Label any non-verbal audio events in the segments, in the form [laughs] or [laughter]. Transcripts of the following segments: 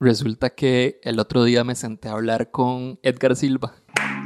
Resulta que el otro día me senté a hablar con Edgar Silva.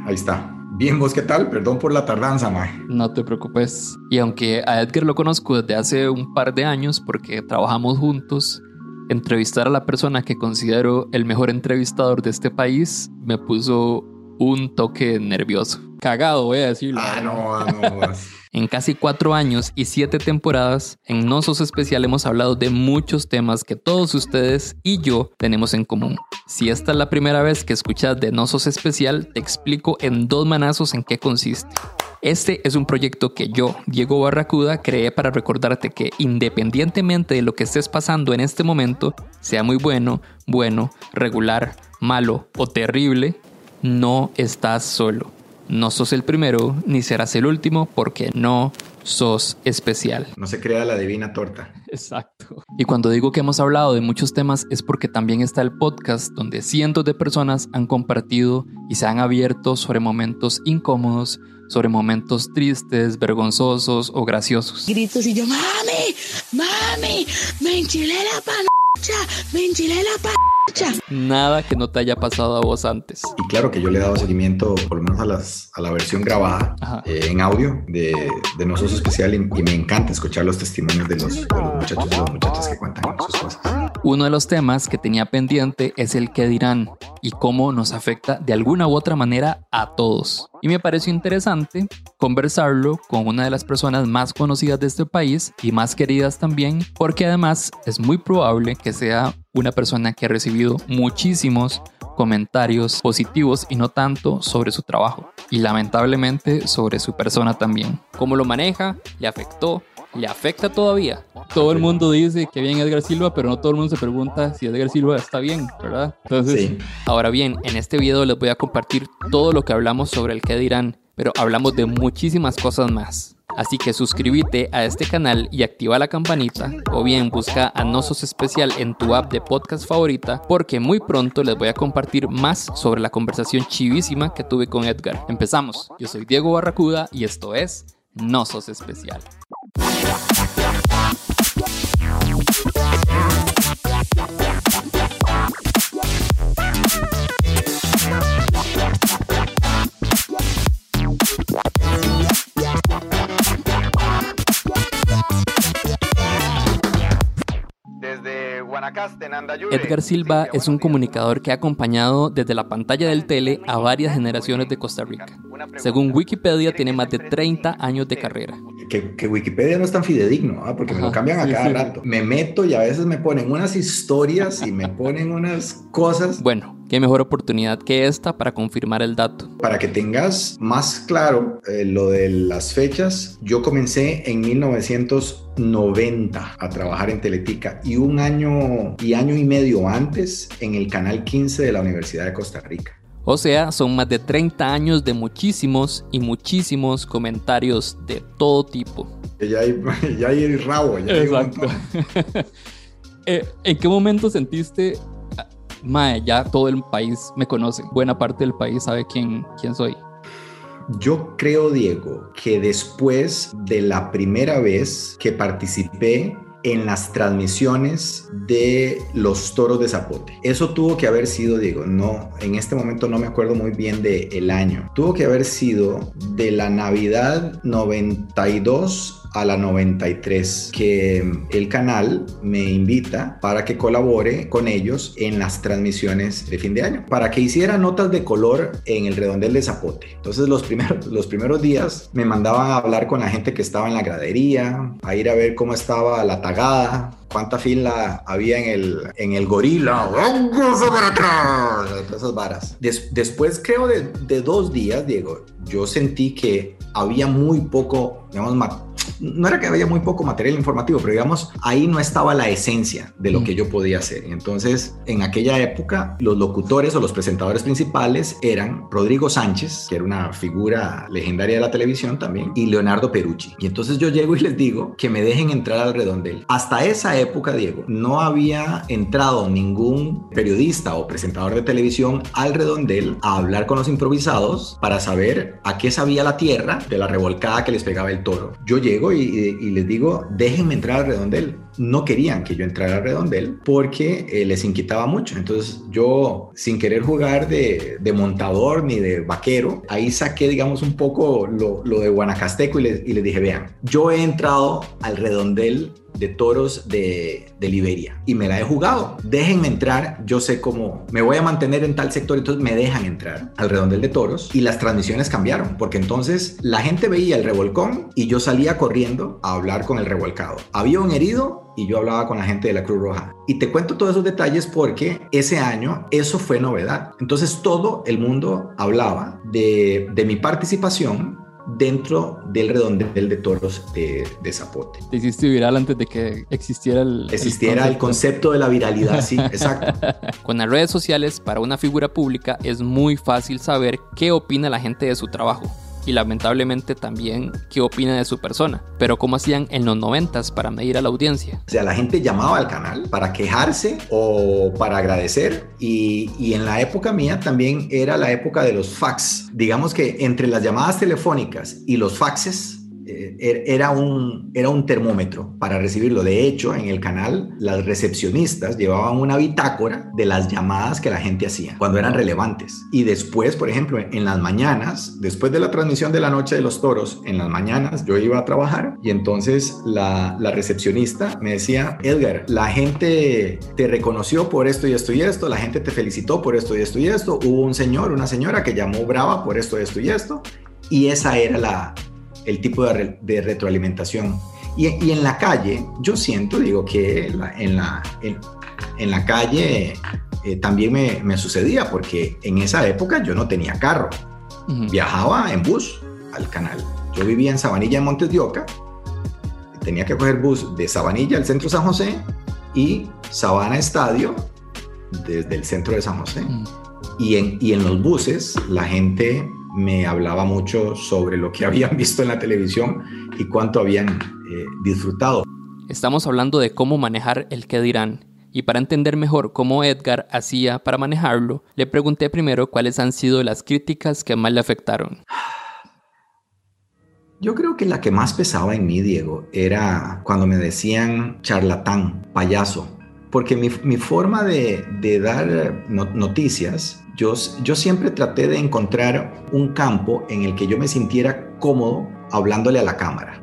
Ahí está. Bien, vos qué tal? Perdón por la tardanza, Mae. No te preocupes. Y aunque a Edgar lo conozco desde hace un par de años porque trabajamos juntos, entrevistar a la persona que considero el mejor entrevistador de este país me puso un toque nervioso. Cagado, voy a decirlo. Ah, no, no. [laughs] En casi cuatro años y siete temporadas, en No Sos Especial hemos hablado de muchos temas que todos ustedes y yo tenemos en común. Si esta es la primera vez que escuchas de No Sos Especial, te explico en dos manazos en qué consiste. Este es un proyecto que yo, Diego Barracuda, creé para recordarte que independientemente de lo que estés pasando en este momento, sea muy bueno, bueno, regular, malo o terrible, no estás solo. No sos el primero ni serás el último porque no sos especial. No se crea la divina torta. Exacto. Y cuando digo que hemos hablado de muchos temas es porque también está el podcast donde cientos de personas han compartido y se han abierto sobre momentos incómodos, sobre momentos tristes, vergonzosos o graciosos. Gritos y yo, mami, mami, me enchilé la panocha, me enchilé la panocha. Nada que no te haya pasado a vos antes. Y claro que yo le he dado seguimiento, por lo menos a, las, a la versión grabada eh, en audio de, de Nosotros Especial y, y, me encanta escuchar los testimonios de los, de los muchachos y las muchachas que cuentan sus cosas. Uno de los temas que tenía pendiente es el que dirán y cómo nos afecta de alguna u otra manera a todos. Y me pareció interesante conversarlo con una de las personas más conocidas de este país y más queridas también, porque además es muy probable que sea una persona que ha recibido muchísimos comentarios positivos y no tanto sobre su trabajo y lamentablemente sobre su persona también. ¿Cómo lo maneja? ¿Le afectó? ¿Le afecta todavía? Todo el mundo dice que bien Edgar Silva, pero no todo el mundo se pregunta si Edgar Silva está bien, ¿verdad? Entonces, Sí. ahora bien, en este video les voy a compartir todo lo que hablamos sobre el que dirán, pero hablamos de muchísimas cosas más. Así que suscríbete a este canal y activa la campanita o bien busca a Nosos Especial en tu app de podcast favorita porque muy pronto les voy a compartir más sobre la conversación chivísima que tuve con Edgar. Empezamos. Yo soy Diego Barracuda y esto es Nosos Especial. Edgar Silva es un comunicador que ha acompañado desde la pantalla del tele a varias generaciones de Costa Rica. Según Wikipedia, tiene más de 30 años de carrera. Que, que Wikipedia no es tan fidedigno, ¿ah? porque me lo cambian a sí, cada sí. rato. Me meto y a veces me ponen unas historias y me ponen unas cosas Bueno, qué mejor oportunidad que esta para confirmar el dato. Para que tengas más claro eh, lo de las fechas, yo comencé en 1990 a trabajar en Teletica y un año y año y medio antes en el canal 15 de la Universidad de Costa Rica. O sea, son más de 30 años de muchísimos y muchísimos comentarios de todo tipo. Ya hay, [laughs] ya hay el rabo, ya hay un montón. [laughs] Eh, ¿En qué momento sentiste, ah, mae, ya todo el país me conoce? Buena parte del país sabe quién, quién soy. Yo creo, Diego, que después de la primera vez que participé en las transmisiones de los toros de Zapote. Eso tuvo que haber sido, Diego, no, en este momento no me acuerdo muy bien del el año. Tuvo que haber sido de la Navidad 92 a la 93 que el canal me invita para que colabore con ellos en las transmisiones de fin de año, para que hiciera notas de color en el redondel de Zapote. Entonces los primeros, los primeros días me mandaban a hablar con la gente que estaba en la gradería, a ir a ver cómo estaba la tagada, cuánta fila había en el, en el gorila, esas varas. Des- después creo de, de dos días, Diego, yo sentí que había muy poco, digamos, no era que había muy poco material informativo, pero digamos, ahí no estaba la esencia de lo Mm. que yo podía hacer. Y entonces, en aquella época, los locutores o los presentadores principales eran Rodrigo Sánchez, que era una figura legendaria de la televisión también, y Leonardo Perucci. Y entonces yo llego y les digo que me dejen entrar al redondel. Hasta esa época, Diego, no había entrado ningún periodista o presentador de televisión al redondel a hablar con los improvisados para saber a qué sabía la tierra de la revolcada que les pegaba el toro. Yo llego y, les digo, déjenme entrar al redondel. No querían que yo entrara al redondel porque eh, les inquietaba mucho. Entonces yo, sin querer jugar de, montador ni de vaquero, ahí saqué, digamos, un poco lo, de Guanacasteco y les, y les dije, vean, yo he entrado al redondel de toros de, de, Liberia y me la he jugado. Déjenme entrar, yo sé cómo me voy a mantener en tal sector, entonces me dejan entrar al redondel de toros y las transmisiones cambiaron porque entonces la gente veía el revolcón y yo salía corriendo a hablar con el revolcado. Había un herido y yo hablaba con la gente de la Cruz Roja. Y te cuento todos esos detalles porque ese año eso fue novedad. Entonces todo el mundo hablaba de, de mi participación dentro del redondel de toros de, Zapote. Te hiciste viral antes de que existiera el... Existiera el concepto, de la viralidad, sí, [laughs] exacto. Con las redes sociales, para una figura pública es muy fácil saber qué opina la gente de su trabajo y lamentablemente también qué opina de su persona. Pero ¿cómo hacían en los noventas para medir a la audiencia? O sea, la gente llamaba al canal para quejarse o para agradecer y, y en la época mía también era la época de los fax. Digamos que entre las llamadas telefónicas y los faxes era un, era un termómetro para recibirlo. De hecho, en el canal, las recepcionistas llevaban una bitácora de las llamadas que la gente hacía cuando eran relevantes. Y después, por ejemplo, en las mañanas, después de la transmisión de la Noche de los Toros, en las mañanas yo iba a trabajar y entonces la, la recepcionista me decía, Edgar, la gente te reconoció por esto y esto y esto, la gente te felicitó por esto y esto y esto, hubo un señor, una señora que llamó brava por esto, esto y esto, y esa era la, el tipo de, de retroalimentación. Y, y, en la calle, yo siento, digo, que en la, en, la calle eh, también me, me, sucedía, porque en esa época yo no tenía carro. Viajaba en bus al canal. Yo vivía en Sabanilla, en Montes de Oca. Tenía que coger bus de Sabanilla al centro de San José y Sabana Estadio desde el centro de San José. y, en, y en los buses la gente me hablaba mucho sobre lo que [laughs] habían visto en la televisión y cuánto habían eh, disfrutado. Estamos hablando de cómo manejar el qué dirán. Y para entender mejor cómo Edgar hacía para manejarlo, le pregunté primero cuáles han sido las críticas que más le afectaron. Yo creo que la que más pesaba en mí, Diego, era cuando me decían charlatán, payaso, porque mi, forma de, dar noticias yo, siempre traté de encontrar un campo en el que yo me sintiera cómodo hablándole a la cámara,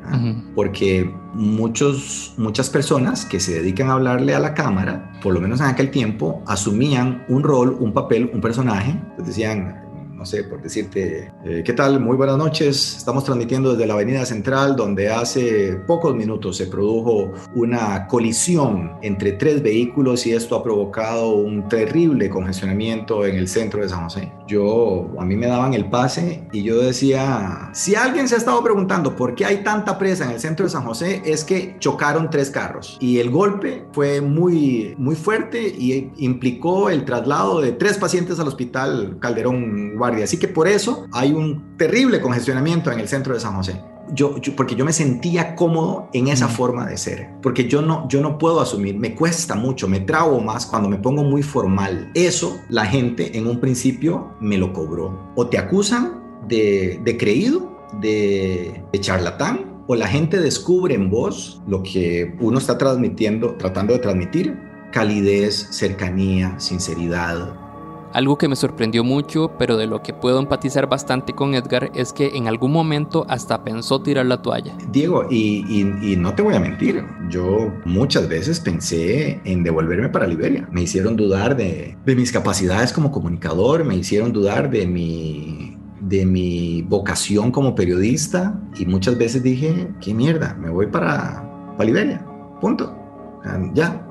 porque muchos, muchas personas que se dedican a hablarle a la cámara, por lo menos en aquel tiempo, asumían un rol, un papel, un personaje, decían, no sé, por decirte, eh, ¿qué tal? Muy buenas noches. Estamos transmitiendo desde la Avenida Central, donde hace pocos minutos se produjo una colisión entre tres vehículos y esto ha provocado un terrible congestionamiento en el centro de San José. Yo, a mí me daban el pase y yo decía, si alguien se ha estado preguntando por qué hay tanta presa en el centro de San José, es que chocaron tres carros y el golpe fue muy, muy fuerte y implicó el traslado de tres pacientes al hospital Calderón Así que por eso hay un terrible congestionamiento en el centro de San José. Yo, porque yo me sentía cómodo en esa forma de ser, porque yo no, yo no puedo asumir, me cuesta mucho, me trago más cuando me pongo muy formal. Eso la gente en un principio me lo cobró. O te acusan de, de creído, de, de charlatán, o la gente descubre en vos lo que uno está transmitiendo, tratando de transmitir, calidez, cercanía, sinceridad, algo que me sorprendió mucho, pero de lo que puedo empatizar bastante con Edgar, es que en algún momento hasta pensó tirar la toalla. Diego, y, no te voy a mentir, yo muchas veces pensé en devolverme para Liberia. Me hicieron dudar de, de mis capacidades como comunicador, me hicieron dudar de mi de mi vocación como periodista y muchas veces dije, qué mierda, me voy para, para Liberia, punto. Ya,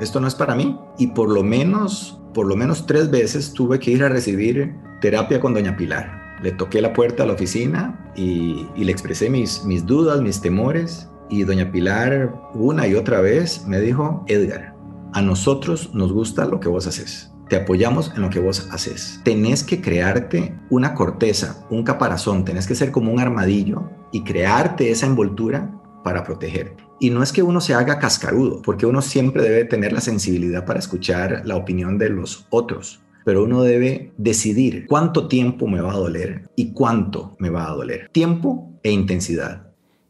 esto no es para mí. Y por lo menos por lo menos tres veces tuve que ir a recibir terapia con doña Pilar. Le toqué la puerta a la oficina y, le expresé mis, mis dudas, mis temores. Y doña Pilar una y otra vez me dijo, Edgar, a nosotros nos gusta lo que vos haces. Te apoyamos en lo que vos haces. Tenés que crearte una corteza, un caparazón, tenés que ser como un armadillo y crearte esa envoltura para protegerte. Y no es que uno se haga cascarudo, porque uno siempre debe tener la sensibilidad para escuchar la opinión de los otros, pero uno debe decidir cuánto tiempo me va a doler y cuánto me va a doler. Tiempo e intensidad.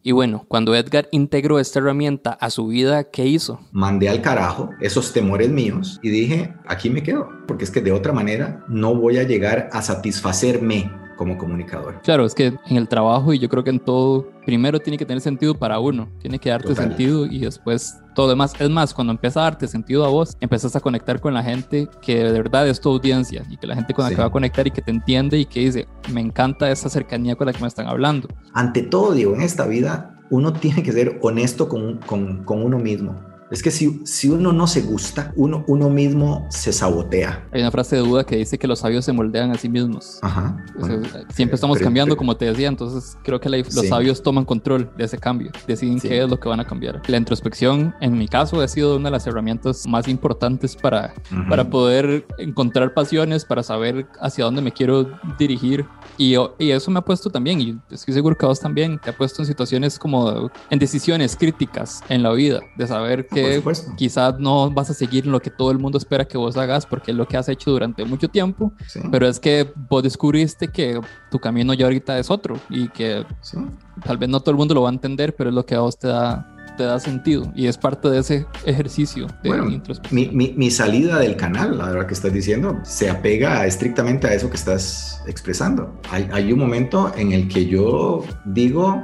Y bueno, cuando Edgar integró esta herramienta a su vida, ¿qué hizo? Mandé al carajo esos temores míos y dije, aquí me quedo, porque es que de otra manera no voy a llegar a satisfacerme como comunicador. Claro, es que en el trabajo y yo creo que en todo, primero tiene que tener sentido para uno, tiene que darte Total. sentido y después todo demás. Es más, cuando empieza a darte sentido a vos, empiezas a conectar con la gente que de verdad es tu audiencia y que la gente con la Sí. que va a conectar y que te entiende y que dice, me encanta esa cercanía con la que me están hablando. Ante todo, digo, en esta vida uno tiene que ser honesto con, con- con uno mismo. Es que si, si uno no se gusta, uno, uno mismo se sabotea. Hay una frase de duda que dice que los sabios se moldean a sí mismos. Ajá. O sea, Bueno, siempre estamos pero- cambiando, pero- como te decía, entonces creo que la- los Sí. sabios toman control de ese cambio, deciden Sí. qué es lo que van a cambiar. La introspección, en mi caso, ha sido una de las herramientas más importantes para, Ujú. para poder encontrar pasiones, para saber hacia dónde me quiero dirigir. Y, y eso me ha puesto también, y estoy seguro que a vos también, te ha puesto en situaciones como en decisiones críticas en la vida, de saber que quizás no vas a seguir lo que todo el mundo espera que vos hagas, porque es lo que has hecho durante mucho tiempo, Sí, pero es que vos descubriste que tu camino ya ahorita es otro y que sí. tal vez no todo el mundo lo va a entender, pero es lo que a vos te da, te da sentido y es parte de ese ejercicio de Bueno. Mi, mi- mi salida del canal, la verdad que estás diciendo, se apega estrictamente a eso que estás expresando. Hay, hay un momento en el que yo digo,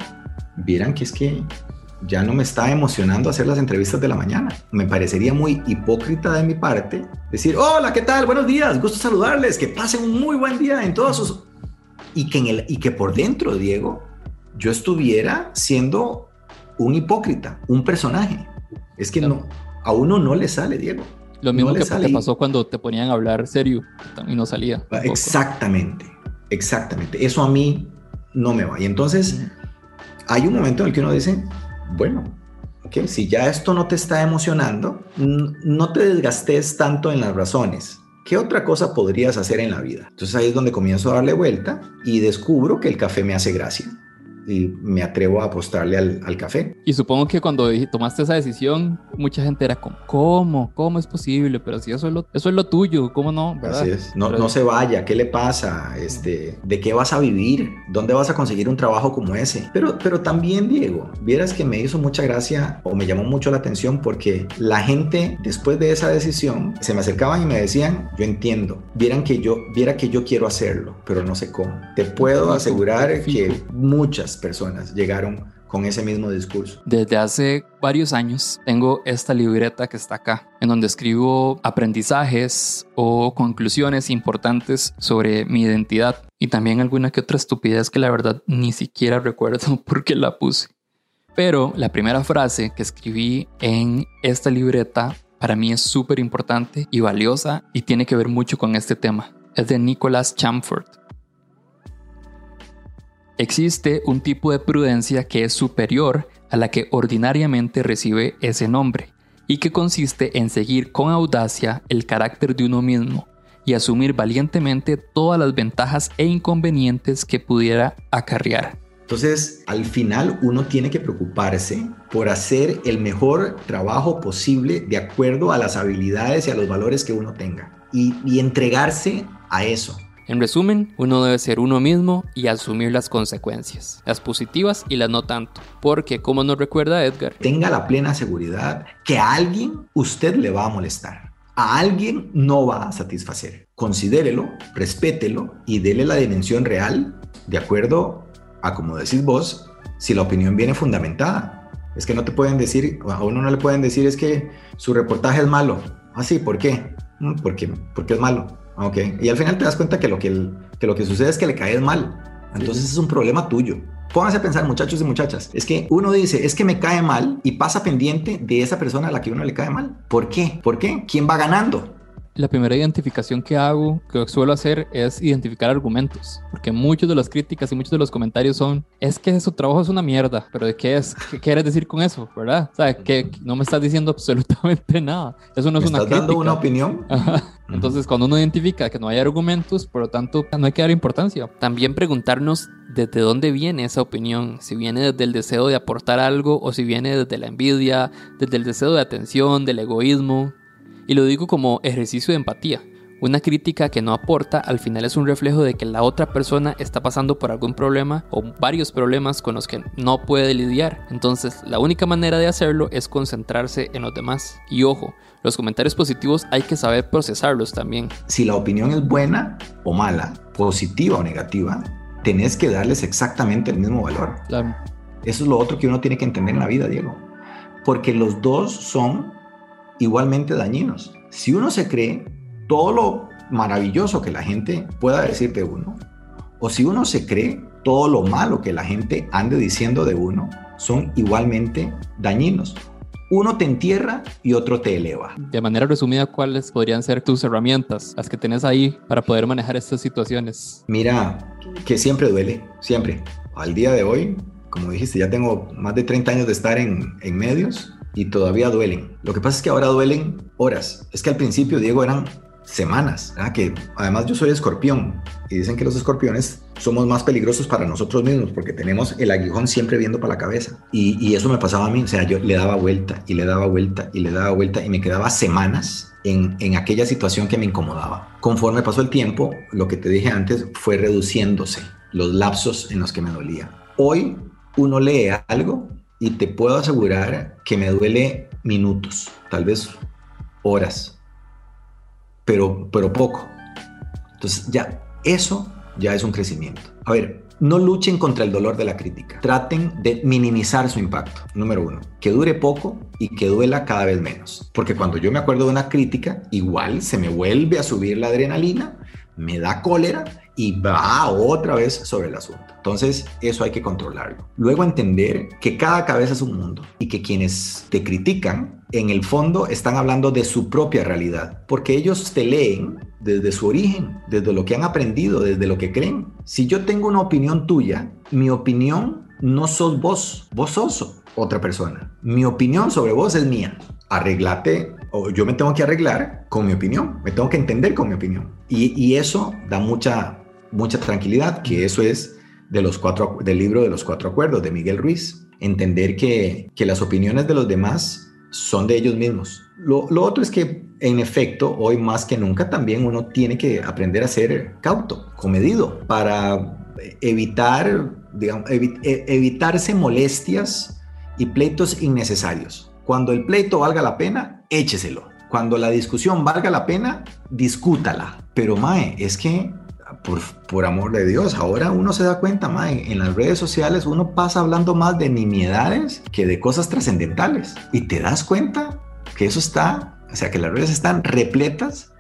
vieran que es que ya no me está emocionando hacer las entrevistas de la mañana. Me parecería muy hipócrita de mi parte decir, hola, ¿qué tal? Buenos días, gusto saludarles, que pasen un muy buen día en todos sus... Y que, en el, y que por dentro, Diego, yo estuviera siendo un hipócrita, un personaje. Es que Claro. no, a uno no le sale, Diego. Lo mismo no que te pasó cuando te ponían a hablar serio y no salía. poco. Exactamente, exactamente. Eso a mí no me va. Y entonces hay un momento en el que uno dice, bueno, ok, si ya esto no te está emocionando, no te desgastes tanto en las razones. ¿Qué otra cosa podrías hacer en la vida? Entonces ahí es donde comienzo a darle vuelta y descubro que el café me hace gracia y me atrevo a apostarle al, al café. Y supongo que cuando tomaste esa decisión, mucha gente era como, ¿cómo? ¿Cómo es posible? Pero si eso es lo, eso es lo tuyo, ¿cómo no? ¿Verdad? Así es. No, Pero- no se vaya, ¿qué le pasa? Este, ¿De qué vas a vivir? ¿Dónde vas a conseguir un trabajo como ese? Pero, pero también, Diego, vieras que me hizo mucha gracia o me llamó mucho la atención porque la gente, después de esa decisión, se me acercaban y me decían, yo entiendo, vieran que yo, viera que yo quiero hacerlo, pero no sé cómo. Te puedo asegurar que muchas personas llegaron con ese mismo discurso. Desde hace varios años tengo esta libreta que está acá, en donde escribo aprendizajes o conclusiones importantes sobre mi identidad y también alguna que otra estupidez que la verdad ni siquiera recuerdo [laughs] por qué la puse. Pero la primera frase que escribí en esta libreta para mí es súper importante y valiosa y tiene que ver mucho con este tema. Es de Nicholas Chamford. Existe un tipo de prudencia que es superior a la que ordinariamente recibe ese nombre y que consiste en seguir con audacia el carácter de uno mismo y asumir valientemente todas las ventajas e inconvenientes que pudiera acarrear. Entonces, al final uno tiene que preocuparse por hacer el mejor trabajo posible de acuerdo a las habilidades y a los valores que uno tenga y, y entregarse a eso. En resumen, uno debe ser uno mismo y asumir las consecuencias, las positivas y las no tanto, porque como nos recuerda Edgar, Tenga la plena seguridad que a alguien usted le va a molestar. A alguien no va a satisfacer. Considérelo, respételo y dele la dimensión real de acuerdo a como decís vos, si la opinión viene fundamentada. Es que no te pueden decir, a uno no le pueden decir es que su reportaje es malo. Ah, sí, ¿por qué? "Mm, Porque, porque es malo. Ok. Y al final te das cuenta que lo que, el- que lo que sucede es que le caes mal. Entonces es un problema tuyo. Pónganse a pensar, muchachos y muchachas, es que uno dice, es que me cae mal y pasa pendiente de esa persona a la que uno le cae mal. ¿Por qué? ¿Por qué? ¿Quién va ganando? La primera identificación que hago, que suelo hacer, es identificar argumentos, porque muchas de las críticas y muchos de los comentarios son, es que su trabajo es una mierda, pero ¿de qué es? ¿Qué quieres decir con eso? ¿Verdad? O sea, que no me estás diciendo absolutamente [laughs] nada. Eso no es ¿Me una estás crítica. dando una opinión? Ajá. Entonces, cuando uno identifica que no hay argumentos, por lo tanto, no hay que dar importancia. También preguntarnos desde dónde viene esa opinión, si viene desde el deseo de aportar algo o si viene desde la envidia, desde el deseo de atención, del egoísmo. Y lo digo como ejercicio de empatía. Una crítica que no aporta al final es un reflejo de que la otra persona está pasando por algún problema o varios problemas con los que no puede lidiar. Entonces, la única manera de hacerlo es concentrarse en los demás. Y ojo, los comentarios positivos hay que saber procesarlos también. Si la opinión es buena o mala, positiva o negativa, tenés que darles exactamente el mismo valor. Claro. Eso es lo otro que uno tiene que entender en la vida, Diego. Porque los dos son igualmente dañinos. Si uno se cree todo lo maravilloso que la gente pueda decir de uno, o si uno se cree todo lo malo que la gente ande diciendo de uno, son igualmente dañinos. Uno te entierra y otro te eleva. De manera resumida, ¿cuáles podrían ser tus herramientas, las que tenés ahí para poder manejar estas situaciones? Mira, que siempre duele, siempre. Al día de hoy, como dijiste, ya tengo más de 30 años de estar en, en medios y todavía duelen. Lo que pasa es que ahora duelen horas. Es que al principio, Diego, eran semanas. Que además yo soy escorpión y dicen que los escorpiones somos más peligrosos para nosotros mismos porque tenemos el aguijón siempre viendo para la cabeza. Y, y, eso me pasaba a mí. O sea, yo le daba vuelta y le daba vuelta y le daba vuelta y me quedaba semanas en, en aquella situación que me incomodaba. Conforme pasó el tiempo, lo que te dije antes fue reduciéndose los lapsos en los que me dolía. Hoy uno lee algo y te puedo asegurar que me duele minutos, tal vez horas, pero, pero poco. Entonces ya eso ya es un crecimiento. A ver, no luchen contra el dolor de la crítica. Traten de minimizar su impacto. Número uno, que dure poco y que duela cada vez menos. Porque cuando yo me acuerdo de una crítica, igual se me vuelve a subir la adrenalina, me da cólera y va otra vez sobre el asunto. Entonces, eso hay que controlarlo. Luego entender que cada cabeza es un mundo y que quienes te critican, en el fondo están hablando de su propia realidad, porque ellos te leen desde su origen, desde lo que han aprendido, desde lo que creen. Si yo tengo una opinión tuya, mi opinión no sos vos, vos sos otra persona. Mi opinión sobre vos es mía. Arreglate o yo me tengo que arreglar con mi opinión, me tengo que entender con mi opinión. Y, y eso da mucha mucha tranquilidad, que eso es de los cuatro, del libro de los cuatro acuerdos de Miguel Ruiz. Entender que, que las opiniones de los demás son de ellos mismos. Lo, lo, otro es que, en efecto, hoy más que nunca también uno tiene que aprender a ser cauto, comedido, para evitar, digamos, evi e, evitarse molestias y pleitos innecesarios. Cuando el pleito valga la pena, écheselo. Cuando la discusión valga la pena, discútala. Pero Mae, es que por, por, amor de Dios, ahora uno se da cuenta, mae, en las redes sociales uno pasa hablando más de nimiedades que de cosas trascendentales. Y te das cuenta que eso está, o sea, que las redes están repletas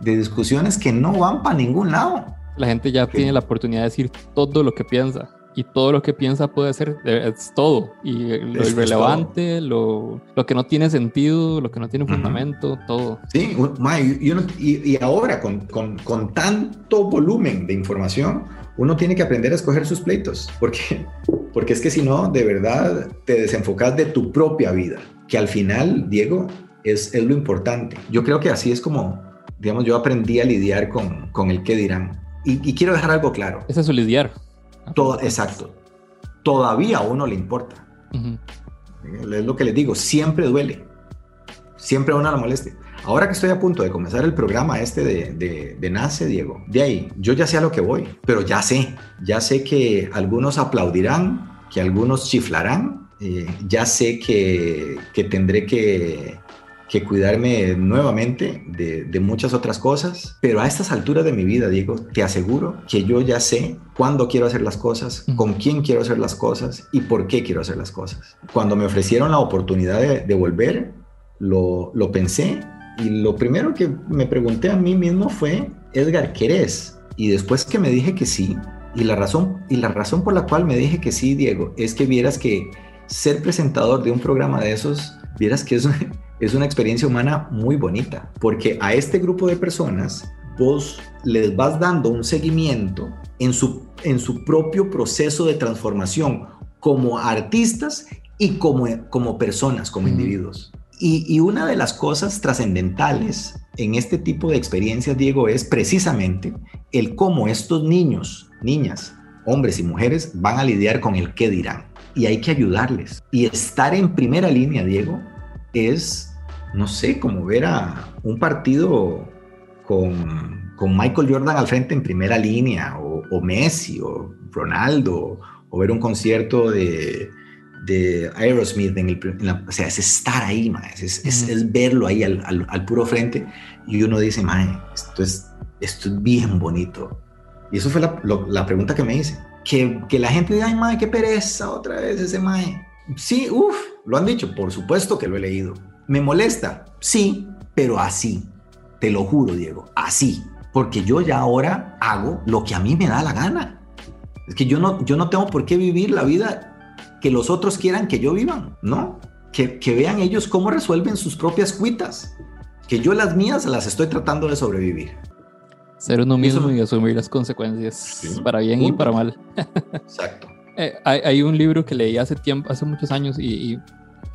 de discusiones que no van para ningún lado. La gente ya tiene la oportunidad de decir todo lo que piensa y todo lo que piensa puede ser, es todo. Y lo es, irrelevante, es lo, lo, que no tiene sentido, lo que no tiene fundamento, uh -huh. todo. Sí, y, uno, y, y ahora con, con, con, tanto volumen de información, uno tiene que aprender a escoger sus pleitos, porque, porque es que si no, de verdad te desenfocas de tu propia vida, que al final, Diego, es, es lo importante. Yo creo que así es como, digamos, yo aprendí a lidiar con, con el qué dirán. Y, y quiero dejar algo claro. Es eso, lidiar. Todo, exacto. Todavía a uno le importa. Uh -huh. Es lo que les digo, siempre duele. Siempre a uno la molestia. Ahora que estoy a punto de comenzar el programa este de, de, de, Nace, Diego, de ahí, yo ya sé a lo que voy, pero ya sé, ya sé que algunos aplaudirán, que algunos chiflarán, eh, ya sé que, que tendré que, que cuidarme nuevamente de, de, muchas otras cosas, pero a estas alturas de mi vida, Diego, te aseguro que yo ya sé cuándo quiero hacer las cosas, con quién quiero hacer las cosas y por qué quiero hacer las cosas. Cuando me ofrecieron la oportunidad de, de volver, lo, lo, pensé y lo primero que me pregunté a mí mismo fue, Edgar, ¿querés? Y después que me dije que sí, y la razón, y la razón por la cual me dije que sí, Diego, es que vieras que ser presentador de un programa de esos, vieras que es es una experiencia humana muy bonita, porque a este grupo de personas vos les vas dando un seguimiento en su, en su propio proceso de transformación como artistas y como, como personas, como individuos. Y, y una de las cosas trascendentales en este tipo de experiencias, Diego, es precisamente el cómo estos niños, niñas, hombres y mujeres van a lidiar con el qué dirán. Y hay que ayudarles. Y estar en primera línea, Diego, es no sé, como ver a un partido con, con Michael Jordan al frente en primera línea, o, o Messi, o Ronaldo, o ver un concierto de, de Aerosmith, en el, o sea, es estar ahí, es, es, es, verlo ahí al, al, al, puro frente y uno dice, mae, esto es, esto es bien bonito. Y eso fue la, lo, la pregunta que me hice. Que, que, la gente diga, ay, mae, qué pereza otra vez ese mae. Sí, uff, lo han dicho, por supuesto que lo he leído. ¿Me molesta? Sí, pero así. Te lo juro, Diego, así. Porque yo ya ahora hago lo que a mí me da la gana. Es que yo no, yo no tengo por qué vivir la vida que los otros quieran que yo vivan, ¿no? Que, que vean ellos cómo resuelven sus propias cuitas. Que yo las mías las estoy tratando de sobrevivir. Ser uno mismo Eso, y asumir las consecuencias, sí, para bien punto. y para mal. Exacto. [laughs] Eh, hay, hay, un libro que leí hace tiempo, hace muchos años, y, y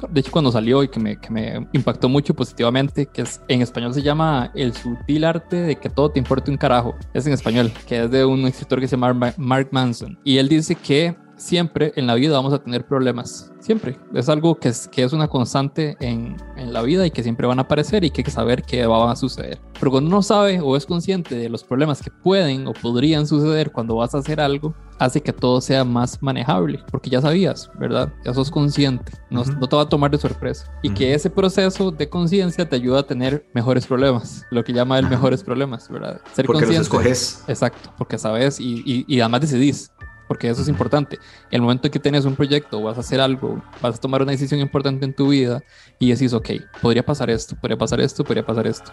de hecho cuando salió y que me, que me, impactó mucho positivamente, que es, en español se llama El sutil arte de que todo te importe un carajo. Es en español, que es de un escritor que se llama Mark Manson. Y él dice que siempre en la vida vamos a tener problemas. Siempre. Es algo que es, que es una constante en, en, la vida y que siempre van a aparecer y que hay que saber qué va a suceder. Pero cuando uno sabe o es consciente de los problemas que pueden o podrían suceder cuando vas a hacer algo, hace que todo sea más manejable. Porque ya sabías, ¿verdad? Ya sos consciente. No, uh -huh. no te va a tomar de sorpresa. Y uh -huh. que ese proceso de conciencia te ayuda a tener mejores problemas. Lo que llama el mejores problemas, ¿verdad? Ser porque consciente. los escoges. Exacto. Porque sabes y, y, y además decidís porque eso es importante. El momento en que tienes un proyecto, vas a hacer algo, vas a tomar una decisión importante en tu vida y decís, ok, podría pasar esto, podría pasar esto, podría pasar esto.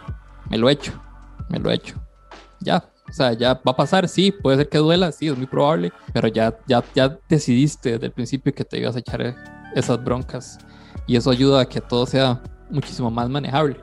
Me lo he hecho, me lo he hecho. Ya, o sea, ya va a pasar, sí, puede ser que duela, sí, es muy probable, pero ya, ya, ya decidiste desde el principio que te ibas a echar esas broncas y eso ayuda a que todo sea muchísimo más manejable.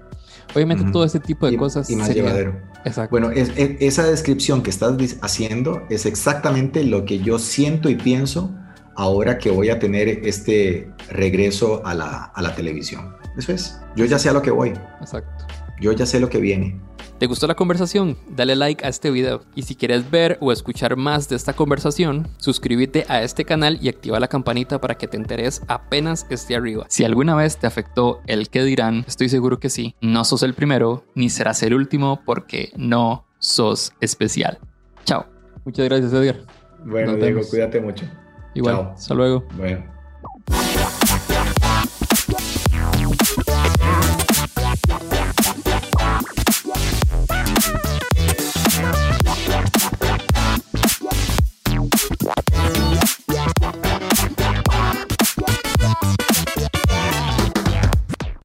Obviamente uh -huh. todo ese tipo de y, cosas y más sería... llevadero. Exacto. Bueno, es, es, esa descripción que estás haciendo es exactamente lo que yo siento y pienso ahora que voy a tener este regreso a la, a la televisión. Eso es. Yo ya sé a lo que voy. Exacto. Yo ya sé lo que viene. ¿Te gustó la conversación? Dale like a este video. Y si quieres ver o escuchar más de esta conversación, suscríbete a este canal y activa la campanita para que te enteres apenas esté arriba. Si alguna vez te afectó el que dirán, estoy seguro que sí. No sos el primero, ni serás el último, porque no sos especial. Chao. Muchas gracias, Edgar. Bueno, Diego, cuídate mucho. Igual. Chao. Hasta luego. Bueno.